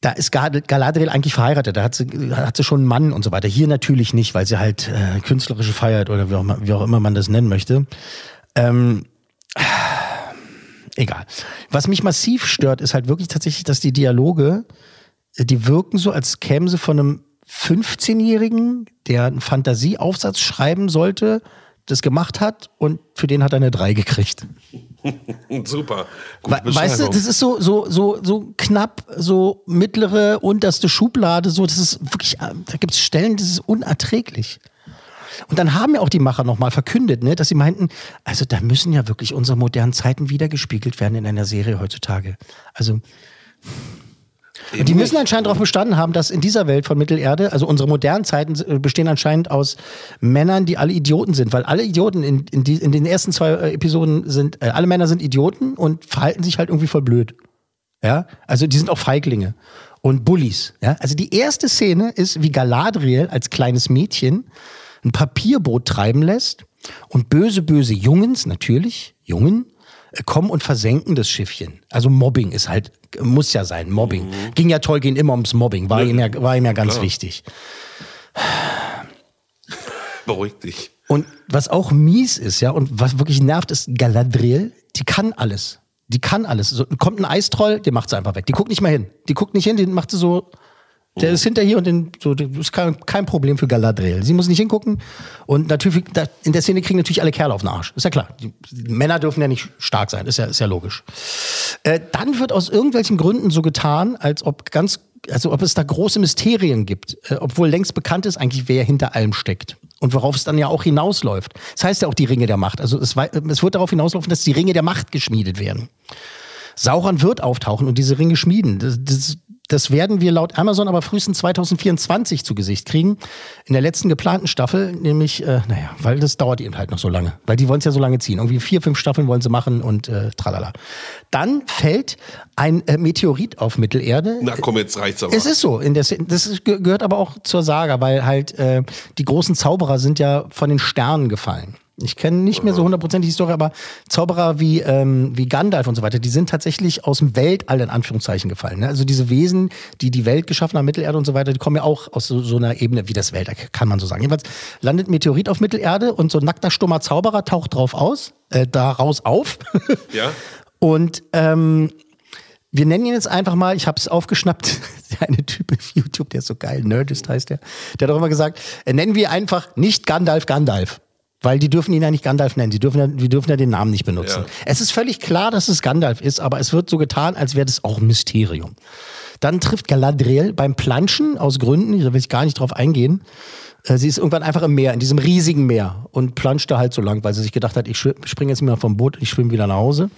da ist Gal- Galadriel eigentlich verheiratet, da hat sie, hat sie schon einen Mann und so weiter. Hier natürlich nicht, weil sie halt äh, künstlerische Feiert oder wie auch, wie auch immer man das nennen möchte. Ähm, egal. Was mich massiv stört, ist halt wirklich tatsächlich, dass die Dialoge, äh, die wirken so, als kämen sie von einem 15-Jährigen, der einen Fantasieaufsatz schreiben sollte, das gemacht hat und für den hat er eine 3 gekriegt. [LAUGHS] Super. We weißt du, das ist so, so, so, so knapp, so mittlere, unterste Schublade, so, das ist wirklich, äh, da gibt es Stellen, das ist unerträglich. Und dann haben ja auch die Macher nochmal verkündet, ne, dass sie meinten, also da müssen ja wirklich unsere modernen Zeiten wiedergespiegelt werden in einer Serie heutzutage. Also, und die müssen anscheinend darauf bestanden haben, dass in dieser Welt von Mittelerde, also unsere modernen Zeiten äh, bestehen anscheinend aus Männern, die alle Idioten sind, weil alle Idioten in, in, die, in den ersten zwei äh, Episoden sind, äh, alle Männer sind Idioten und verhalten sich halt irgendwie voll blöd. Ja, also die sind auch Feiglinge und Bullies. Ja, also die erste Szene ist, wie Galadriel als kleines Mädchen ein Papierboot treiben lässt und böse, böse Jungens, natürlich, Jungen, äh, kommen und versenken das Schiffchen. Also Mobbing ist halt, muss ja sein, Mobbing. Ging ja Tolkien immer ums Mobbing, war, ihm, ja, war ihm ja ganz klar. wichtig. [SIGHS] Beruhig dich. Und was auch mies ist, ja, und was wirklich nervt, ist Galadriel, die kann alles. Die kann alles. So, kommt ein Eistroll, der macht sie einfach weg. Die guckt nicht mehr hin. Die guckt nicht hin, den macht sie so. Der ist hinter hier und den, so, das ist kein, kein Problem für Galadriel. Sie muss nicht hingucken. Und natürlich, in der Szene kriegen natürlich alle Kerle auf den Arsch. Ist ja klar. Die, Männer dürfen ja nicht stark sein. Ist ja, ist ja logisch. Äh, dann wird aus irgendwelchen Gründen so getan, als ob ganz, also ob es da große Mysterien gibt, äh, obwohl längst bekannt ist eigentlich, wer hinter allem steckt. Und worauf es dann ja auch hinausläuft. Das heißt ja auch die Ringe der Macht. Also es, es wird darauf hinauslaufen, dass die Ringe der Macht geschmiedet werden. Sauron wird auftauchen und diese Ringe schmieden. Das, das, das werden wir laut Amazon aber frühestens 2024 zu Gesicht kriegen. In der letzten geplanten Staffel, nämlich, äh, naja, weil das dauert eben halt noch so lange. Weil die wollen es ja so lange ziehen. Irgendwie vier, fünf Staffeln wollen sie machen und äh, tralala. Dann fällt ein äh, Meteorit auf Mittelerde. Na komm, jetzt reicht's aber. Es ist so. In der, das ist, gehört aber auch zur Saga, weil halt äh, die großen Zauberer sind ja von den Sternen gefallen. Ich kenne nicht mehr so hundertprozentig die Story, aber Zauberer wie, ähm, wie Gandalf und so weiter, die sind tatsächlich aus dem Weltall in Anführungszeichen gefallen. Ne? Also diese Wesen, die die Welt geschaffen haben, Mittelerde und so weiter, die kommen ja auch aus so, so einer Ebene wie das Weltall, kann man so sagen. Jedenfalls landet Meteorit auf Mittelerde und so ein nackter, stummer Zauberer taucht drauf aus, äh, daraus auf. [LAUGHS] Ja? Und ähm, wir nennen ihn jetzt einfach mal, ich habe es aufgeschnappt, [LAUGHS] der eine Typ auf YouTube, der ist so geil, Nerdist heißt der, der hat auch immer gesagt, äh, nennen wir einfach nicht Gandalf Gandalf. Weil die dürfen ihn ja nicht Gandalf nennen, die dürfen ja, die dürfen ja den Namen nicht benutzen. Ja. Es ist völlig klar, dass es Gandalf ist, aber es wird so getan, als wäre das auch ein Mysterium. Dann trifft Galadriel beim Planschen aus Gründen, da will ich gar nicht drauf eingehen. äh, Sie ist irgendwann einfach im Meer, in diesem riesigen Meer und planscht da halt so lang, weil sie sich gedacht hat, ich springe jetzt mal vom Boot, ich schwimme wieder nach Hause.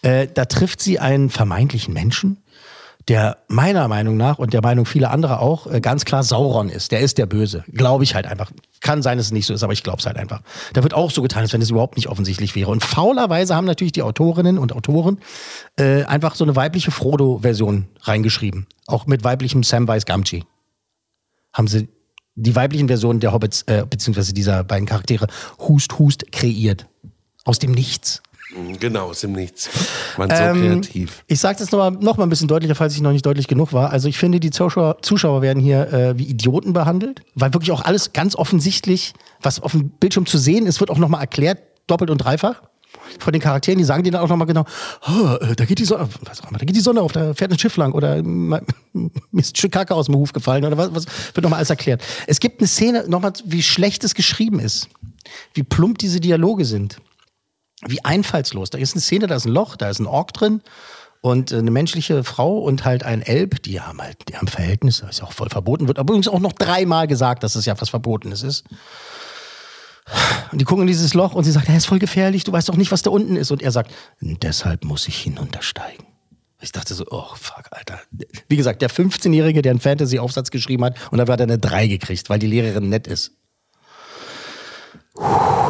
Äh, da trifft sie einen vermeintlichen Menschen, der meiner Meinung nach und der Meinung vieler anderer auch äh, ganz klar Sauron ist. Der ist der Böse. Glaube ich halt einfach. Kann sein, dass es nicht so ist, aber ich glaube es halt einfach. Da wird auch so getan, als wenn es überhaupt nicht offensichtlich wäre. Und faulerweise haben natürlich die Autorinnen und Autoren äh, einfach so eine weibliche Frodo-Version reingeschrieben. Auch mit weiblichem Samwise Gamgee. Haben sie die weiblichen Versionen der Hobbits, äh, beziehungsweise dieser beiden Charaktere, Hust, Hust kreiert. Aus dem Nichts. Genau, aus dem Nichts. Man so Ähm, kreativ. Ich sage es jetzt noch mal, noch mal ein bisschen deutlicher, falls ich noch nicht deutlich genug war. Also ich finde, die Zuschauer, Zuschauer werden hier äh, wie Idioten behandelt, weil wirklich auch alles ganz offensichtlich, was auf dem Bildschirm zu sehen ist, wird auch noch mal erklärt, doppelt und dreifach. Von den Charakteren, die sagen dir dann auch noch mal genau, oh, äh, da geht die Sonne, was auch immer, da geht die Sonne auf, da fährt ein Schiff lang oder [LAUGHS] mir ist ein Stück Kacke aus dem Huf gefallen oder was, was wird noch mal alles erklärt. Es gibt eine Szene, noch mal, wie schlecht es geschrieben ist, wie plump diese Dialoge sind. Wie einfallslos. Da ist eine Szene, da ist ein Loch, da ist ein Ork drin und äh, eine menschliche Frau und halt ein Elb, die haben halt, die haben Verhältnis, das ist ja auch voll verboten wird, aber übrigens auch noch dreimal gesagt, dass es ja was Verbotenes ist. Und die gucken in dieses Loch und sie sagt, er ist voll gefährlich, du weißt doch nicht, was da unten ist. Und er sagt, deshalb muss ich hinuntersteigen. Ich dachte so, oh fuck, Alter. Wie gesagt, der 15-Jährige, der einen Fantasy-Aufsatz geschrieben hat und da hat er eine 3 gekriegt, weil die Lehrerin nett ist.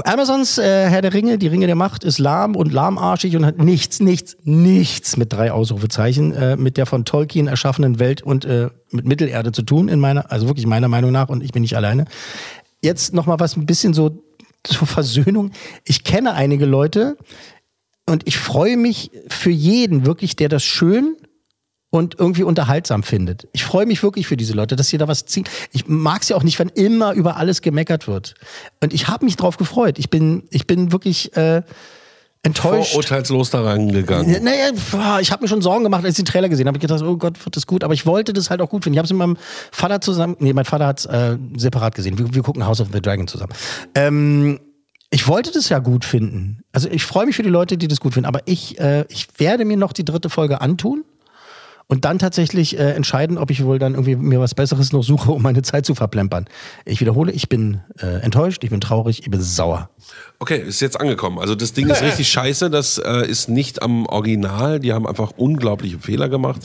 Amazons äh, Herr der Ringe, die Ringe der Macht, ist lahm und lahmarschig und hat nichts, nichts, nichts mit drei Ausrufezeichen äh, mit der von Tolkien erschaffenen Welt und äh, mit Mittelerde zu tun, in meiner, also wirklich meiner Meinung nach, und ich bin nicht alleine. Jetzt noch mal was ein bisschen so [LAUGHS] zur Versöhnung. Ich kenne einige Leute und ich freue mich für jeden wirklich, der das schön und irgendwie unterhaltsam findet. Ich freue mich wirklich für diese Leute, dass sie da was ziehen. Ich mag es ja auch nicht, wenn immer über alles gemeckert wird. Und ich habe mich drauf gefreut. Ich bin, ich bin wirklich äh, enttäuscht. Vorurteilslos da rangegangen. Ja, Naja, ich habe mir schon Sorgen gemacht, als ich den Trailer gesehen habe. Ich gedacht, oh Gott, wird das gut. Aber ich wollte das halt auch gut finden. Ich habe es mit meinem Vater zusammen, nee, mein Vater hat es äh, separat gesehen. Wir, wir gucken House of the Dragon zusammen. Ähm, ich wollte das ja gut finden. Also ich freue mich für die Leute, die das gut finden. Aber ich, äh, ich werde mir noch die dritte Folge antun und dann tatsächlich äh, entscheiden, ob ich wohl dann irgendwie mir was Besseres noch suche, um meine Zeit zu verplempern. Ich wiederhole, ich bin äh, enttäuscht, ich bin traurig, ich bin sauer. Okay, ist jetzt angekommen. Also das Ding ist richtig scheiße. Das äh, ist nicht am Original. Die haben einfach unglaubliche Fehler gemacht.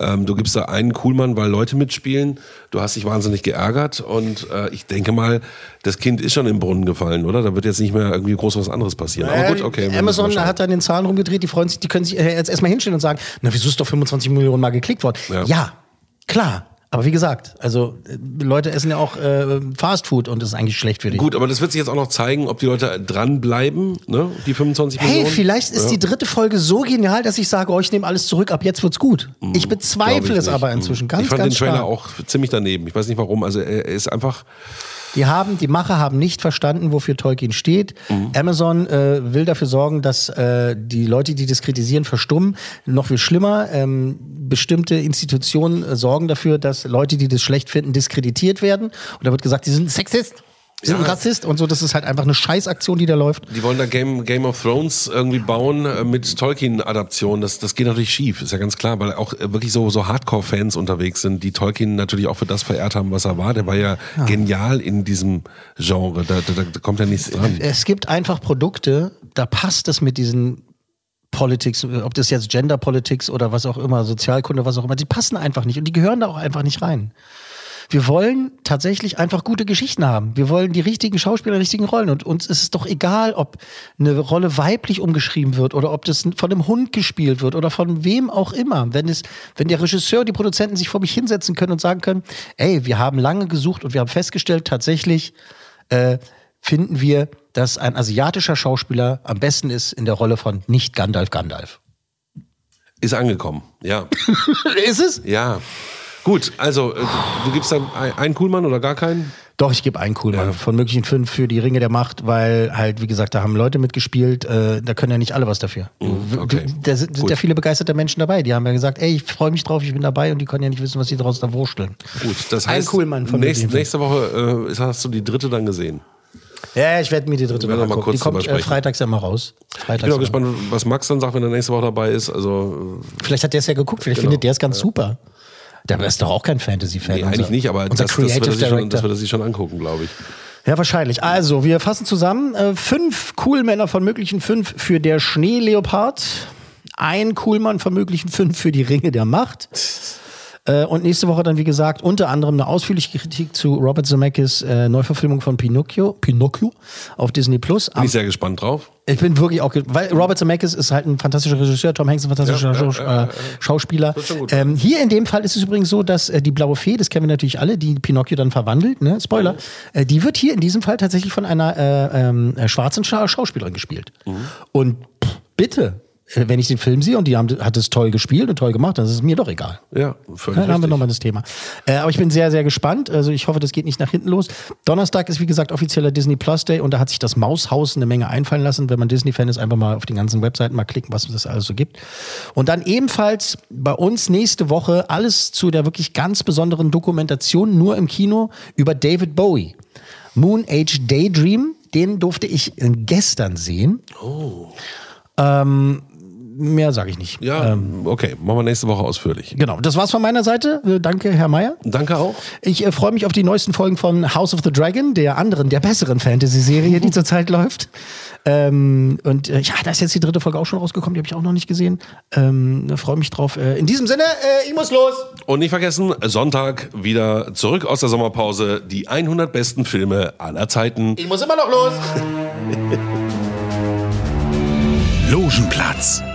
Ähm, du gibst da einen Coolmann, weil Leute mitspielen. Du hast dich wahnsinnig geärgert und äh, ich denke mal, das Kind ist schon im Brunnen gefallen, oder? Da wird jetzt nicht mehr irgendwie groß was anderes passieren. Aber gut, okay. Amazon hat dann den Zahlen rumgedreht, die freuen sich, die können sich äh, jetzt erstmal hinstellen und sagen, na, wieso ist doch 25 Millionen Mal geklickt worden? Ja. Ja, klar. Aber wie gesagt, also äh, Leute essen ja auch äh, Fastfood und das ist eigentlich schlecht für die. Gut, aber das wird sich jetzt auch noch zeigen, ob die Leute dranbleiben, ne? Die 25 Hey, Millionen. vielleicht ist ja. die dritte Folge so genial, dass ich sage, oh, ich nehme alles zurück, ab jetzt wird's gut. ich Mhm. Glaub bezweifle ich es nicht. aber inzwischen ganz, Ich fand ganz den Trailer stark. auch ziemlich daneben. Ich weiß nicht warum. Also er ist einfach. Die haben, die Macher haben nicht verstanden, wofür Tolkien steht. Mhm. Amazon äh, will dafür sorgen, dass äh, die Leute, die das kritisieren, verstummen. Noch viel schlimmer, ähm, bestimmte Institutionen äh, sorgen dafür, dass Leute, die das schlecht finden, diskreditiert werden. Und da wird gesagt, die sind Sexist, sind Ja. Rassist und so. Das ist halt einfach eine Scheißaktion, die da läuft. Die wollen da Game, Game of Thrones irgendwie bauen äh, mit Tolkien-Adaption. Das, das geht natürlich schief, ist ja ganz klar, weil auch äh, wirklich so, so Hardcore-Fans unterwegs sind, die Tolkien natürlich auch für das verehrt haben, was er war. Der war ja, genial in diesem Genre. Da, da, da kommt ja nichts dran. Es gibt einfach Produkte, da passt es mit diesen Politics, ob das jetzt Gender Politics oder was auch immer, Sozialkunde, was auch immer, die passen einfach nicht und die gehören da auch einfach nicht rein. Wir wollen tatsächlich einfach gute Geschichten haben. Wir wollen die richtigen Schauspieler, richtigen Rollen. Und uns ist es doch egal, ob eine Rolle weiblich umgeschrieben wird oder ob das von einem Hund gespielt wird oder von wem auch immer. Wenn es, wenn der Regisseur, die Produzenten sich vor mich hinsetzen können und sagen können, ey, wir haben lange gesucht und wir haben festgestellt, tatsächlich äh, finden wir, dass ein asiatischer Schauspieler am besten ist in der Rolle von nicht Gandalf Gandalf. Ist angekommen, ja. [LAUGHS] ist es? Ja. Gut, also äh, du gibst dann ein- einen Coolmann oder gar keinen? Doch, ich gebe einen Coolmann von möglichen fünf für die Ringe der Macht, weil halt, wie gesagt, da haben Leute mitgespielt, äh, da können ja nicht alle was dafür. Mhm, okay. Da sind, sind ja viele begeisterte Menschen dabei, die haben ja gesagt, ey, ich freue mich drauf, ich bin dabei und die können ja nicht wissen, was sie draus da wursteln. Gut, das Ein heißt, Coolmann von nächst, nächste Woche äh, hast du die dritte dann gesehen. Ja, ich werde mir die dritte noch mal kurz Die kommt äh, freitags ja mal raus. Ich Freitags bin auch gespannt, was Max dann sagt, wenn er nächste Woche dabei ist. Also äh, Vielleicht hat der es ja geguckt, vielleicht Genau. findet der es ganz super. Der ist doch auch kein Fantasy-Fan. nee, eigentlich unser- nicht, aber unser das, das, wird Creative er sich schon, das wird er sich schon angucken, glaube ich. Ja, wahrscheinlich. Also, wir fassen zusammen. Äh, fünf Coolmänner von möglichen fünf für der Schneeleopard. Ein Coolmann von möglichen fünf für die Ringe der Macht. Äh, und nächste Woche dann, wie gesagt, unter anderem eine ausführliche Kritik zu Robert Zemeckis äh, Neuverfilmung von Pinocchio, Pinocchio auf Disney Plus. Bin ich sehr gespannt drauf. Ich bin wirklich auch, weil Robert Zemeckis ist halt ein fantastischer Regisseur, Tom Hanks ein fantastischer Ja, ja, Schau- ja, ja. äh, Schauspieler. Ähm, hier in dem Fall ist es übrigens so, dass äh, die blaue Fee, das kennen wir natürlich alle, die Pinocchio dann verwandelt, ne? Spoiler, äh, die wird hier in diesem Fall tatsächlich von einer äh, ähm, äh, schwarzen Scha Schauspielerin gespielt. Mhm. Und pff, bitte, wenn ich den Film sehe und die haben, hat es toll gespielt und toll gemacht, dann ist es mir doch egal. Ja, völlig dann haben wir nochmal das Thema. Äh, aber ich bin sehr, sehr gespannt. Also ich hoffe, das geht nicht nach hinten los. Donnerstag ist, wie gesagt, offizieller Disney Plus Day und da hat sich das Maushaus eine Menge einfallen lassen. Wenn man Disney-Fan ist, einfach mal auf den ganzen Webseiten mal klicken, was es alles so gibt. Und dann ebenfalls bei uns nächste Woche alles zu der wirklich ganz besonderen Dokumentation nur im Kino über David Bowie. Moon Age Daydream. den durfte ich gestern sehen. Oh. Ähm, mehr sage ich nicht. Ja, Ähm, okay, machen wir nächste Woche ausführlich. Genau, das war's von meiner Seite. Äh, Danke, Herr Meier. Danke auch. Ich äh, freue mich auf die neuesten Folgen von House of the Dragon, der anderen, der besseren Fantasy-Serie, die [LAUGHS] zurzeit läuft. Ähm, und äh, ja, da ist jetzt die dritte Folge auch schon rausgekommen, die habe ich auch noch nicht gesehen. Ähm, freue mich drauf. Äh, in diesem Sinne, äh, ich muss los. Und nicht vergessen, Sonntag wieder zurück aus der Sommerpause, die 100 besten Filme aller Zeiten. Ich muss immer noch los. [LAUGHS] Logenplatz,